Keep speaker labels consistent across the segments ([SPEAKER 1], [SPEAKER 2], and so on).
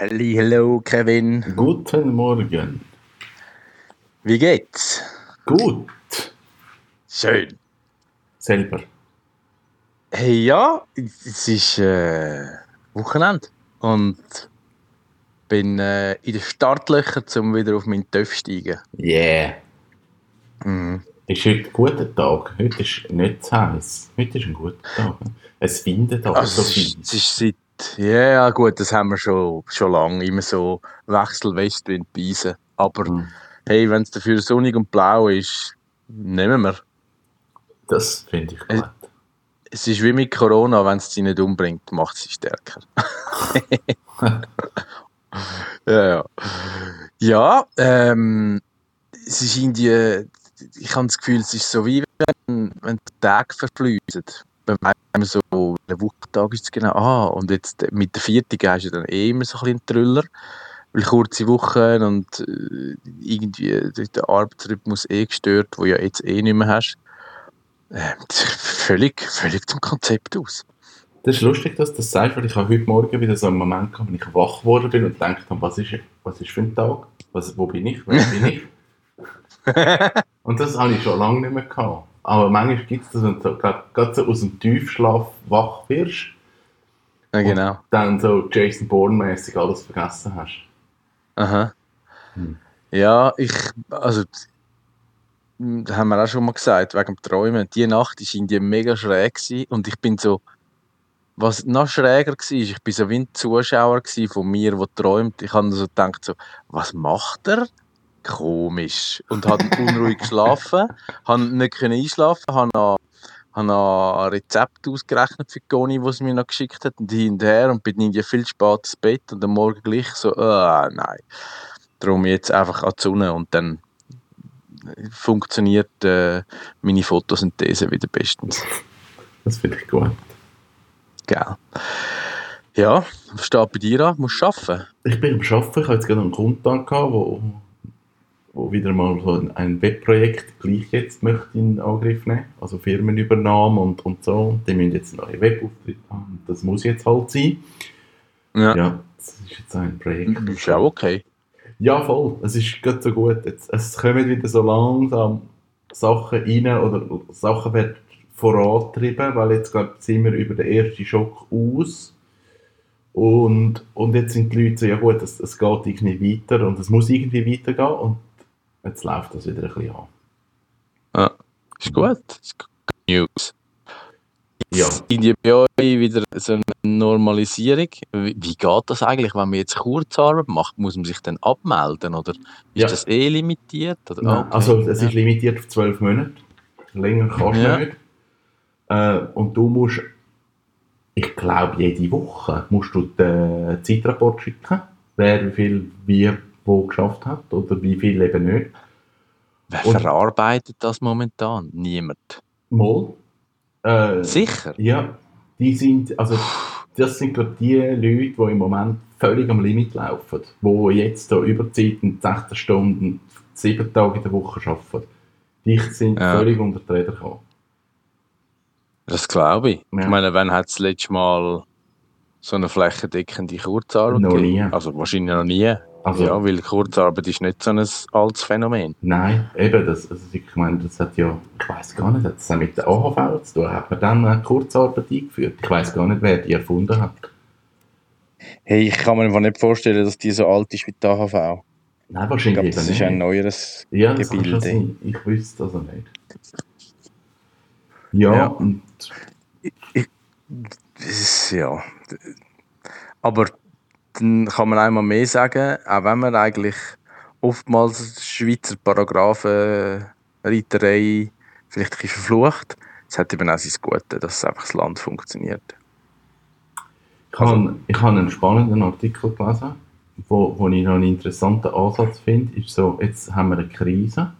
[SPEAKER 1] Hallo Kevin.
[SPEAKER 2] Guten Morgen.
[SPEAKER 1] Wie geht's?
[SPEAKER 2] Gut.
[SPEAKER 1] Schön.
[SPEAKER 2] Selber.
[SPEAKER 1] Hey ja, es ist äh, Wochenende und bin äh, in den Startlöchern, um wieder auf meinen Töpf zu steigen.
[SPEAKER 2] Yeah.
[SPEAKER 1] Mhm.
[SPEAKER 2] Ist heute ein guter Tag. Heute ist nicht zu heiß. Heute ist ein guter Tag. Es findet aber
[SPEAKER 1] Also,
[SPEAKER 2] so viel.
[SPEAKER 1] es ist seit, ja ja, gut, das haben wir schon, schon lange, immer so Wechselwestwind beisen. Aber
[SPEAKER 2] Hm.
[SPEAKER 1] hey, wenn es dafür sonnig und blau ist, nehmen wir.
[SPEAKER 2] Das finde ich gut.
[SPEAKER 1] Es ist wie mit Corona, wenn es sie nicht umbringt, macht sie stärker. Ja, ja. Ja, ähm, es ist irgendwie, ich habe das Gefühl, es ist so wie wenn, wenn die Tage. Wenn man so, welcher Wochentag ist es genau? Ah, und jetzt mit der vierten hast du dann eh immer so ein bisschen einen Trüller. Weil kurze Wochen und äh, irgendwie der Arbeitsrhythmus eh gestört, wo ja jetzt eh nicht mehr hast. Ähm, völlig, völlig zum Konzept aus.
[SPEAKER 2] Das ist lustig, dass du das sagst, weil ich habe heute Morgen wieder so einen Moment gehabt, wenn ich wach geworden bin und gedacht habe, was ist, was ist für ein Tag? Was, wo bin ich? Wer bin ich? Und das habe ich schon lange nicht mehr gehabt. Aber manchmal gibt es das, wenn du so, grad so aus dem Tiefschlaf wach wirst,
[SPEAKER 1] Ja, genau.
[SPEAKER 2] dann so Jason Bourne-mäßig alles vergessen hast.
[SPEAKER 1] Aha.
[SPEAKER 2] Hm.
[SPEAKER 1] Ja, ich, also, das haben wir auch schon mal gesagt, wegen dem Träumen. Die Nacht war irgendwie mega schräg gewesen und ich bin so, was noch schräger war, ich bin so wie ein Zuschauer von mir, der träumt. Ich habe so gedacht, so, was macht er? Komisch. Und habe unruhig geschlafen, habe nicht können einschlafen, habe noch, habe ein Rezept ausgerechnet für Goni, das sie mir noch geschickt hat, und hinterher und bin irgendwie viel spät ins Bett und am Morgen gleich so, ah, nein. Darum jetzt einfach an die Sonne und dann funktioniert äh, meine Photosynthese wieder bestens.
[SPEAKER 2] Das finde ich gut.
[SPEAKER 1] Gell. Ja, was steht bei dir an? Musst du arbeiten?
[SPEAKER 2] Ich bin am Arbeiten, ich habe jetzt gerade einen Kunden gehabt, wo, wo wieder mal so ein- Webprojekt gleich jetzt möchte in Angriff nehmen, also Firmenübernahme und, und so. Und die müssen jetzt einen neuen Webauftritt haben. Das muss jetzt halt sein.
[SPEAKER 1] Ja.
[SPEAKER 2] Ja, das ist jetzt ein Projekt.
[SPEAKER 1] Ist auch okay.
[SPEAKER 2] Ja, voll. Es ist gerade so gut. Jetzt, es kommen wieder so langsam Sachen rein oder Sachen werden vorantrieben, weil jetzt glaub, sind wir über den ersten Schock aus. Und, und jetzt sind die Leute so, ja gut, es, es geht irgendwie weiter und es muss irgendwie weitergehen und jetzt läuft das wieder ein bisschen an.
[SPEAKER 1] Ja. Ist gut. Ist News.
[SPEAKER 2] Ja.
[SPEAKER 1] In die bei euch wieder so eine Normalisierung. Wie, wie geht das eigentlich, wenn man jetzt Kurzarbeit macht? Muss man sich dann abmelden oder ist
[SPEAKER 2] Ja.
[SPEAKER 1] das eh limitiert? Oder?
[SPEAKER 2] Nein,
[SPEAKER 1] Okay.
[SPEAKER 2] Also es
[SPEAKER 1] ja.
[SPEAKER 2] ist limitiert auf zwölf Monate. Länger kannst du
[SPEAKER 1] Ja.
[SPEAKER 2] nicht. Äh, und du musst, ich glaube, jede Woche musst du den Zeitrapport schicken, wer wie viel wie wo geschafft hat oder wie viel eben nicht.
[SPEAKER 1] Wer
[SPEAKER 2] Und-
[SPEAKER 1] verarbeitet das momentan? Niemand.
[SPEAKER 2] Mal. Äh,
[SPEAKER 1] Sicher?
[SPEAKER 2] Ja, die sind, also das sind gerade die Leute, die im Moment völlig am Limit laufen, die jetzt da Überzeiten, 16 Stunden, 7 Tage in der Woche arbeiten. Die sind
[SPEAKER 1] Ja.
[SPEAKER 2] völlig unter die Räder gekommen.
[SPEAKER 1] Das glaube ich.
[SPEAKER 2] Ja.
[SPEAKER 1] Ich meine, wann hat es letztes Mal so eine flächendeckende Kurzarbeit
[SPEAKER 2] Noch nie.
[SPEAKER 1] Also wahrscheinlich noch nie.
[SPEAKER 2] Also,
[SPEAKER 1] ja, weil Kurzarbeit ist nicht so ein altes Phänomen.
[SPEAKER 2] Nein, eben, das, also ich meine, das hat ja, ich weiß gar nicht, hat das auch mit der AHV zu tun? Hat man dann eine Kurzarbeit eingeführt? Ich weiß gar nicht, wer die erfunden hat.
[SPEAKER 1] Hey, ich kann mir einfach nicht vorstellen, dass die so alt ist wie die AHV.
[SPEAKER 2] Nein,
[SPEAKER 1] Ich
[SPEAKER 2] wahrscheinlich
[SPEAKER 1] glaube,
[SPEAKER 2] eben
[SPEAKER 1] das ist ein neueres
[SPEAKER 2] ja, das
[SPEAKER 1] Gebilde.
[SPEAKER 2] Ich wüsste also nicht. Ja,
[SPEAKER 1] Ja.
[SPEAKER 2] und
[SPEAKER 1] Das ist, ja. Aber dann kann man einmal mehr sagen, auch wenn man eigentlich oftmals Schweizer Paragraphen Reiterei vielleicht ein bisschen verflucht, es hat eben auch sein Gute, dass einfach das Land funktioniert.
[SPEAKER 2] Ich habe, ich habe einen spannenden Artikel gelesen, wo, wo ich noch einen interessanten Ansatz finde. Ist so, jetzt haben wir eine Krise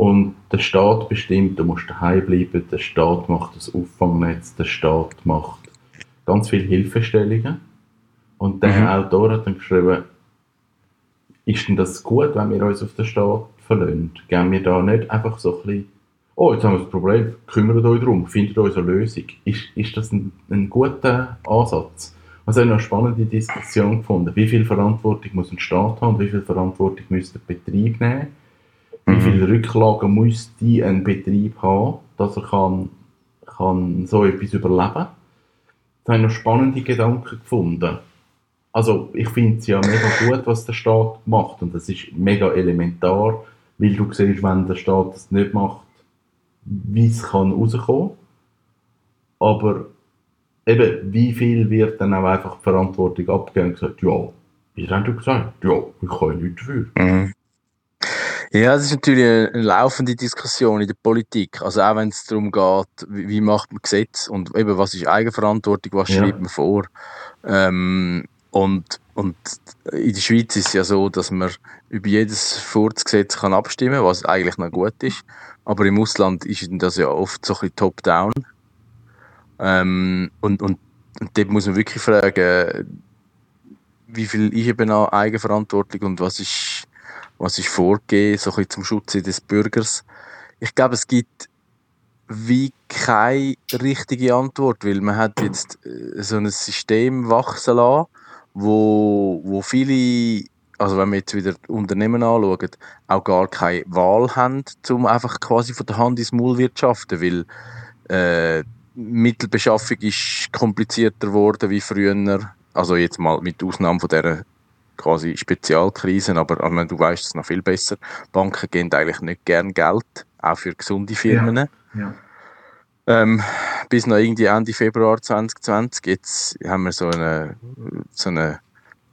[SPEAKER 2] und der Staat bestimmt, du musst daheim bleiben, der Staat macht das Auffangnetz, der Staat macht ganz viele Hilfestellungen. Und der
[SPEAKER 1] Mhm.
[SPEAKER 2] Autor hat dann geschrieben, ist denn das gut, wenn wir uns auf den Staat verlassen? Gehen wir da nicht einfach so ein bisschen oh, jetzt haben wir das Problem, kümmert euch darum, findet uns eine Lösung. Ist, ist das ein, ein guter Ansatz? Also eine spannende Diskussion gefunden. Wie viel Verantwortung muss ein Staat haben, wie viel Verantwortung müsste der Betrieb nehmen, wie
[SPEAKER 1] Mhm.
[SPEAKER 2] viele Rücklagen müsste ein Betrieb haben, dass er kann, kann so etwas überleben. Da habe ich noch spannende Gedanken gefunden. Also ich finde es ja mega gut, was der Staat macht und das ist mega elementar, weil du siehst, wenn der Staat das nicht macht, wie es kann rauskommen. Aber eben, wie viel wird dann auch einfach die Verantwortung abgegeben und gesagt, ja, wie haben du gesagt? Ja, ich kann ja nichts dafür.
[SPEAKER 1] Mhm. Ja, es ist natürlich eine laufende Diskussion in der Politik. Also auch wenn es darum geht, wie, wie macht man Gesetz und eben was ist Eigenverantwortung, was
[SPEAKER 2] Ja.
[SPEAKER 1] schreibt man vor. Ähm, und, und in der Schweiz ist es ja so, dass man über jedes Furzgesetz kann abstimmen, was eigentlich noch gut ist. Aber im Ausland ist das ja oft so ein bisschen top-down. Ähm, und, und, und dort muss man wirklich fragen, wie viel ist eben noch Eigenverantwortung und was ist, was ist vorgegeben, so ein bisschen zum Schutz des Bürgers. Ich glaube, es gibt wie keine richtige Antwort, weil man hat jetzt äh, so ein System wachsen lassen, wo, wo viele, also wenn wir jetzt wieder Unternehmen anschauen, auch gar keine Wahl haben, um einfach quasi von der Hand ins Maul wirtschaften, weil äh, Mittelbeschaffung ist komplizierter geworden wie früher. Also jetzt mal mit Ausnahme von dieser quasi Spezialkrisen, aber meine, du weißt es noch viel besser. Banken geben eigentlich nicht gern Geld, auch für gesunde Firmen.
[SPEAKER 2] Ja.
[SPEAKER 1] Ähm, bis noch irgendwie Ende Februar 2020. Jetzt haben wir so eine, so eine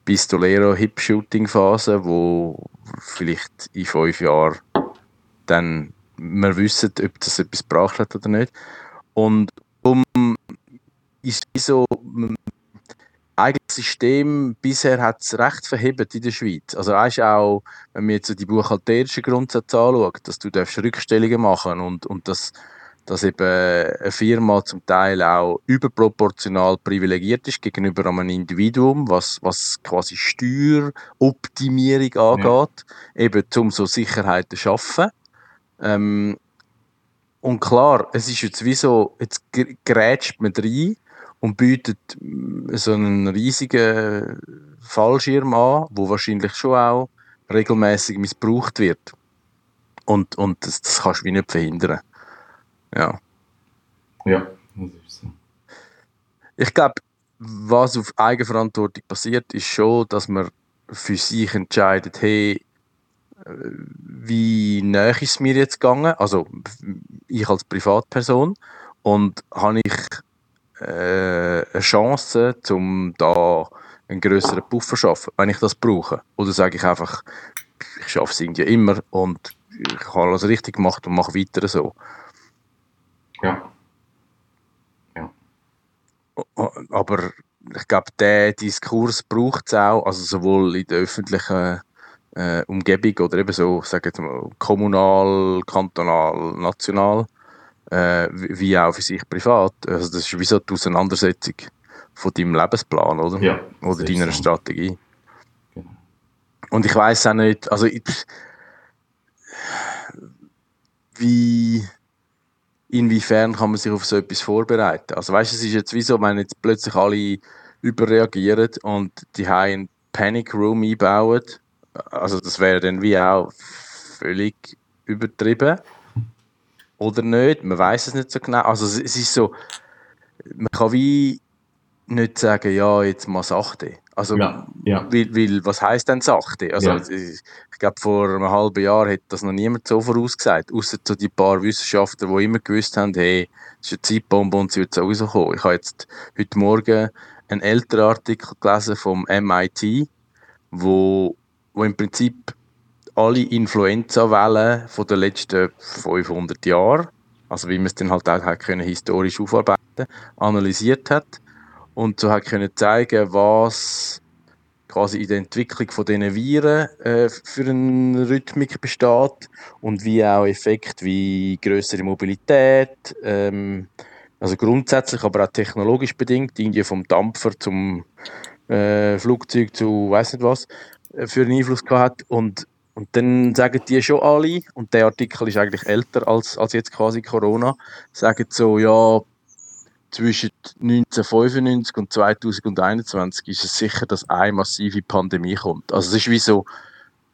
[SPEAKER 1] Pistolero-Hip-Shooting-Phase, wo vielleicht in fünf Jahren dann wir wissen, ob das etwas gebracht hat oder nicht. Und um ist so das System bisher hat es recht verhebt in der Schweiz. Also auch, wenn man jetzt so die buchhalterischen Grundsätze anschaut, dass du Rückstellungen machen und, und dass, dass eben eine Firma zum Teil auch überproportional privilegiert ist gegenüber einem Individuum, was, was quasi Steueroptimierung angeht, eben um so Sicherheiten zu schaffen. Ähm, und klar, es ist jetzt wie so, jetzt gr- grätscht man rein und bietet mm, so einen riesigen Fallschirm an, wo wahrscheinlich schon auch regelmäßig missbraucht wird. Und, und das, das kannst du wie nicht verhindern. Ja.
[SPEAKER 2] Ja, das ist so.
[SPEAKER 1] Ich glaube, was auf Eigenverantwortung passiert, ist schon, dass man für sich entscheidet, hey, äh, wie näher ist es mir jetzt gegangen? Also ich als Privatperson und habe ich äh, eine Chance, um da einen größeren Puffer zu schaffen, wenn ich das brauche? Oder sage ich einfach, ich schaffe es irgendwie immer und ich habe alles richtig gemacht und mache weiter so.
[SPEAKER 2] Ja.
[SPEAKER 1] Aber ich glaube, der Diskurs braucht es auch, also sowohl in der öffentlichen äh, Umgebung oder eben so, sagen wir mal, kommunal, kantonal, national, äh, wie auch für sich privat. Also das ist wie so die Auseinandersetzung von deinem Lebensplan, oder?
[SPEAKER 2] Ja,
[SPEAKER 1] Oder deiner
[SPEAKER 2] so.
[SPEAKER 1] Strategie.
[SPEAKER 2] Genau.
[SPEAKER 1] Und ich weiß auch nicht, also ich, wie inwiefern kann man sich auf so etwas vorbereiten? Also weißt es ist jetzt wie so, wenn jetzt plötzlich alle überreagieren und die haben einen Panic Room einbauen, also das wäre dann wie auch völlig übertrieben oder nicht? Man weiß es nicht so genau. Also es ist so, man kann wie nicht sagen, ja jetzt mal sachte. Also
[SPEAKER 2] Ja, ja.
[SPEAKER 1] weil, weil, was heisst denn sachte? Also,
[SPEAKER 2] Ja.
[SPEAKER 1] ich, ich glaube, vor einem halben Jahr hätte das noch niemand so vorausgesagt. Außer so die paar Wissenschaftler, die immer gewusst haben, hey, es ist eine Zeitbombe und sie wird sowieso kommen. Ich habe jetzt heute Morgen einen älteren Artikel gelesen vom MIT, wo, wo im Prinzip alle Influenza-Wellen von den letzten 500 Jahren, also wie man es dann halt auch hat können, historisch aufarbeiten, analysiert hat und so hat können zeigen, was quasi in der Entwicklung von diesen Viren äh, für eine Rhythmik besteht und wie auch Effekte wie größere Mobilität, ähm, also grundsätzlich, aber auch technologisch bedingt, irgendwie vom Dampfer zum äh, Flugzeug zu weiß nicht was, äh, für einen Einfluss gehabt. Und, und dann sagen die schon alle, und der Artikel ist eigentlich älter als, als jetzt quasi Corona, sagen so, ja, zwischen 1995 und 2021 ist es sicher, dass eine massive Pandemie kommt. Also es ist wie so,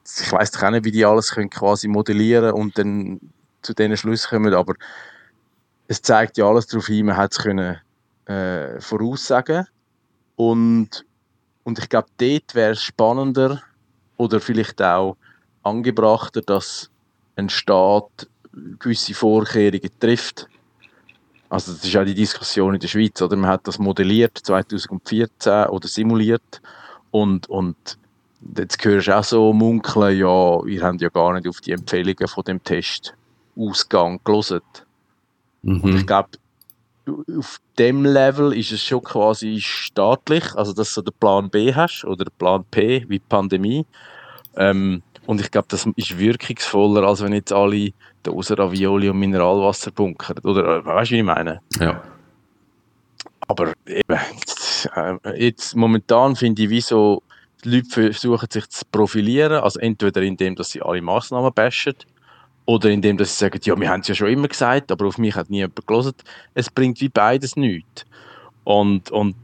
[SPEAKER 1] ich weiß doch auch nicht, wie die alles können quasi modellieren und dann zu diesen Schluss kommen, aber es zeigt ja alles darauf hin, man hat es können äh, voraussagen und, und ich glaube, dort wäre es spannender oder vielleicht auch angebrachter, dass ein Staat gewisse Vorkehrungen trifft. Also das ist ja die Diskussion in der Schweiz, oder? Man hat das modelliert 2014 oder simuliert und, und jetzt hörst du auch so munkeln, ja, wir haben ja gar nicht auf die Empfehlungen von dem Test Ausgang gelesen. Mhm. Und ich glaube, auf dem Level ist es schon quasi staatlich, also dass du den Plan B hast oder den Plan P wie Pandemie. Ähm, und ich glaube, das ist wirkungsvoller, als wenn jetzt alle Dosen Ravioli und Mineralwasser bunkern. Oder äh, weißt du, wie ich meine?
[SPEAKER 2] Ja.
[SPEAKER 1] Aber eben, jetzt, äh, jetzt momentan finde ich, wie so, die Leute versuchen sich zu profilieren, also entweder indem, dass sie alle Massnahmen bashen, oder indem dass sie sagen, ja, wir haben es ja schon immer gesagt, aber auf mich hat nie jemand gelesen. Es bringt wie beides nichts. Und, und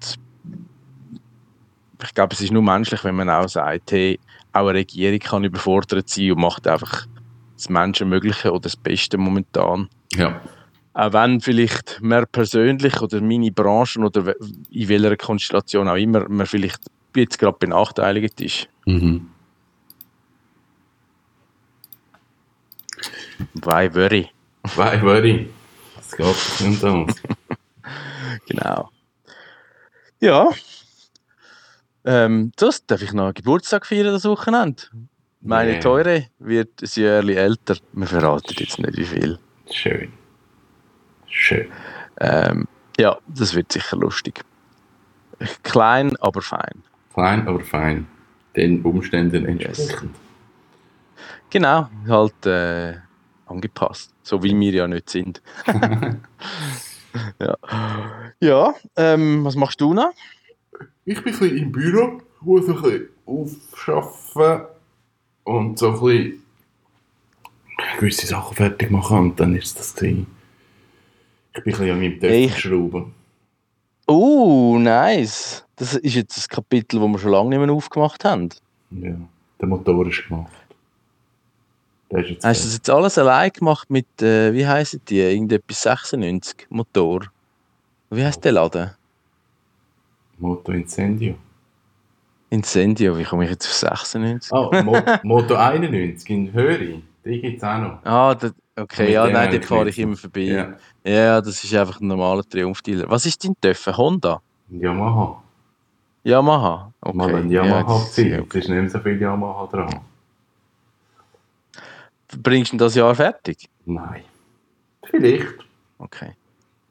[SPEAKER 1] ich glaube, es ist nur menschlich, wenn man auch sagt, hey, auch eine Regierung kann überfordert sein und macht einfach das Menschenmögliche oder das Beste momentan.
[SPEAKER 2] Ja.
[SPEAKER 1] Auch wenn vielleicht mehr persönlich oder meine Branchen oder in welcher Konstellation auch immer man vielleicht jetzt gerade benachteiligt ist.
[SPEAKER 2] Mhm.
[SPEAKER 1] Why worry?
[SPEAKER 2] Why worry? Das geht anders.
[SPEAKER 1] genau. Ja. Ähm, das darf ich noch Geburtstag feiern das Wochenende. Meine yeah. Teure wird ein Jahr älter. Wir verraten jetzt nicht wie viel.
[SPEAKER 2] Schön. Schön.
[SPEAKER 1] Ähm, ja, das wird sicher lustig. Klein, aber fein.
[SPEAKER 2] Klein, aber fein. Den Umständen entsprechend. Yes.
[SPEAKER 1] Genau, halt äh, angepasst. So wie wir ja nicht sind. ja, ja ähm, was machst du noch?
[SPEAKER 2] Ich bin ein bisschen im Büro, muss ein bisschen aufschaffen und so ein bisschen gewisse Sachen fertig machen und dann ist das gewesen. Ich bin ein bisschen an meinem Töpfchen schrauben.
[SPEAKER 1] Oh, nice. Das ist jetzt das Kapitel, das wir schon lange nicht mehr aufgemacht haben.
[SPEAKER 2] Ja, der Motor ist gemacht.
[SPEAKER 1] Ist jetzt Hast du das jetzt alles allein gemacht mit, äh, wie heißen die, irgendetwas 96 Motor? Wie heißt der Laden?
[SPEAKER 2] Moto Incendio.
[SPEAKER 1] Incendio, wie komme ich jetzt auf 96?
[SPEAKER 2] Ah, oh, Mo Moto 91 in Höri, die gibt es auch noch.
[SPEAKER 1] Ah, das, okay, ja, nein, dort fahre ich immer vorbei. Ja. ja, das ist einfach ein normaler Triumph-Dealer. Was ist dein Töpfe? Honda?
[SPEAKER 2] Yamaha.
[SPEAKER 1] Yamaha?
[SPEAKER 2] Okay. Mal ein Yamaha-Ziel, ja, okay. es ist nicht mehr so viel Yamaha dran.
[SPEAKER 1] Bringst du das Jahr fertig?
[SPEAKER 2] Nein. Vielleicht.
[SPEAKER 1] Okay.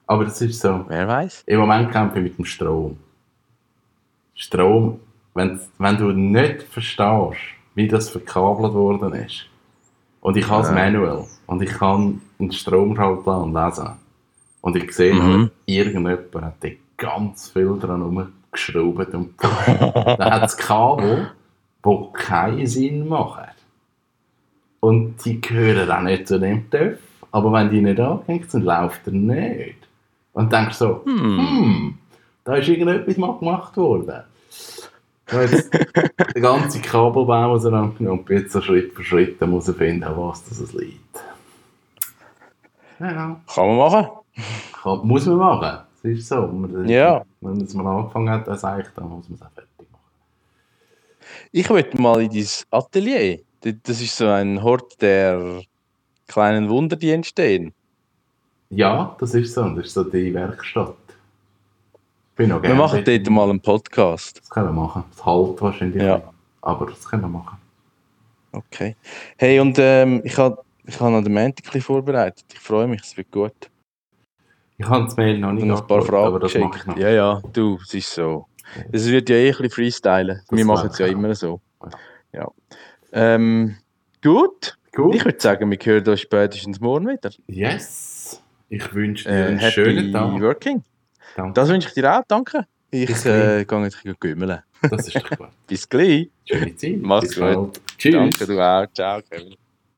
[SPEAKER 2] Aber das ist so.
[SPEAKER 1] Wer weiß?
[SPEAKER 2] Im Moment kämpfe ich mit dem Strom. Strom, wenn, wenn du nicht verstehst, wie das verkabelt worden ist, und ich habe es ja. manuell, und ich kann einen Stromschaltplan lesen, und ich sehe, mhm. irgendjemand hat da ganz viel dran rumgeschraubt und dann hat es Kabel, die keinen Sinn machen. Und die gehören auch nicht zu dem TÜV, aber wenn die nicht angehängt sind, läuft er nicht. Und denkst so, hm, hm da ist irgendetwas mal gemacht worden. Da jetzt der ganze Kabelbaum auseinandergenommen und jetzt so Schritt für Schritt muss er finden, was das liegt.
[SPEAKER 1] Ja. Kann man machen.
[SPEAKER 2] Kann, muss man machen. Das ist so. Man,
[SPEAKER 1] ja.
[SPEAKER 2] Wenn es mal angefangen hat, dann sage ich, dann muss man es auch fertig machen.
[SPEAKER 1] Ich möchte mal in dein Atelier. Das ist so ein Hort der kleinen Wunder, die entstehen.
[SPEAKER 2] Ja, das ist so. Das ist so die Werkstatt.
[SPEAKER 1] Bin auch wir machen dort mal einen Podcast.
[SPEAKER 2] Das können wir machen. Das halt wahrscheinlich. Ja. Aber das können wir machen.
[SPEAKER 1] Okay. Hey, und ähm, ich habe ich hab noch den Montag vorbereitet. Ich freue mich, es wird gut.
[SPEAKER 2] Ich habe das Mail noch nicht
[SPEAKER 1] und ein paar Fragen aber das geschickt. Mache ich noch. Ja, ja, du, es ist so. Es wird ja eh ein bisschen freestylen. Das wir machen es ja immer so. Ja. Ähm, gut. gut. Ich würde sagen, wir hören uns spätestens morgen wieder.
[SPEAKER 2] Yes. Ich wünsche dir äh, einen schönen Tag.
[SPEAKER 1] Working. Danke. Das wünsche ich dir auch, danke. Ich äh, gehe jetzt gümmeln.
[SPEAKER 2] Das ist doch gut.
[SPEAKER 1] Bis gleich.
[SPEAKER 2] Schöne Zeit.
[SPEAKER 1] Mach's Bis gut. Bald.
[SPEAKER 2] Tschüss.
[SPEAKER 1] Danke, du auch. Ciao, Kevin.